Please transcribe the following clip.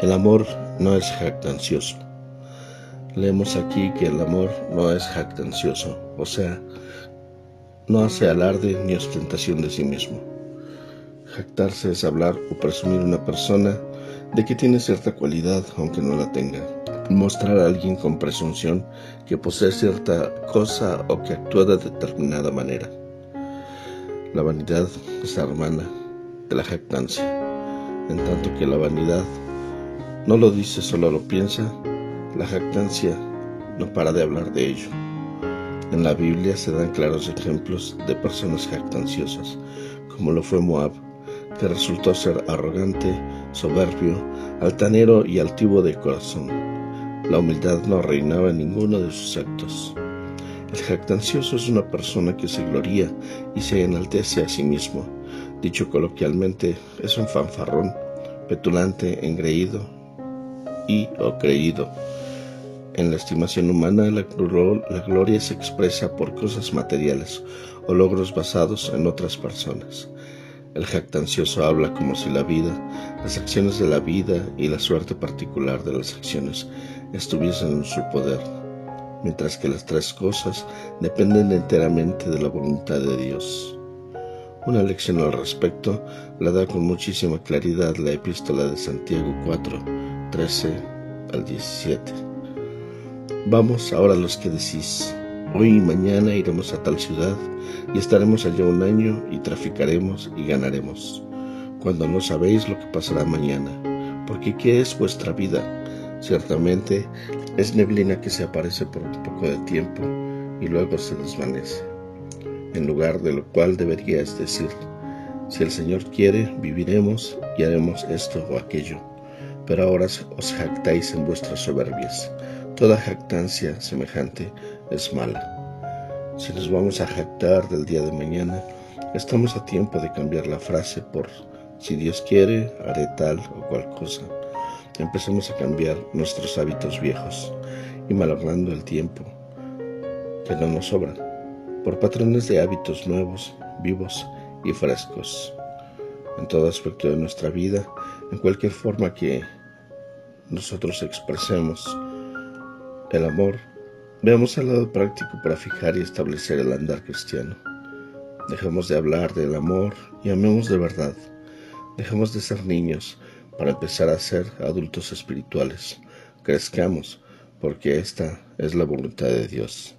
El amor no es jactancioso. Leemos aquí que el amor no es jactancioso, o sea, no hace alarde ni ostentación de sí mismo. Jactarse es hablar o presumir una persona de que tiene cierta cualidad aunque no la tenga. Mostrar a alguien con presunción que posee cierta cosa o que actúa de determinada manera. La vanidad es la hermana de la jactancia, en tanto que la vanidad no lo dice, solo lo piensa. La jactancia no para de hablar de ello. En la Biblia se dan claros ejemplos de personas jactanciosas, como lo fue Moab, que resultó ser arrogante, soberbio, altanero y altivo de corazón. La humildad no reinaba en ninguno de sus actos. El jactancioso es una persona que se gloría y se enaltece a sí mismo. Dicho coloquialmente, es un fanfarrón, petulante, engreído, y o creído. En la estimación humana, la, gloria se expresa por cosas materiales o logros basados en otras personas. El jactancioso habla como si la vida, las acciones de la vida y la suerte particular de las acciones estuviesen en su poder, mientras que las tres cosas dependen enteramente de la voluntad de Dios. Una lección al respecto la da con muchísima claridad la epístola de Santiago 4, 13 al 17. Vamos ahora los que decís, hoy y mañana iremos a tal ciudad y estaremos allá un año y traficaremos y ganaremos, cuando no sabéis lo que pasará mañana, porque ¿qué es vuestra vida? Ciertamente es neblina que se aparece por un poco de tiempo y luego se desvanece, en lugar de lo cual deberíais decir, si el Señor quiere, viviremos y haremos esto o aquello pero ahora os jactáis en vuestras soberbias. Toda jactancia semejante es mala. Si nos vamos a jactar del día de mañana, estamos a tiempo de cambiar la frase por si Dios quiere, haré tal o cual cosa. Empecemos a cambiar nuestros hábitos viejos y malogrando el tiempo que no nos sobra por patrones de hábitos nuevos, vivos y frescos en todo aspecto de nuestra vida, en cualquier forma que nosotros expresemos el amor, veamos el lado práctico para fijar y establecer el andar cristiano. Dejemos de hablar del amor y amemos de verdad. Dejemos de ser niños para empezar a ser adultos espirituales. Crezcamos porque esta es la voluntad de Dios.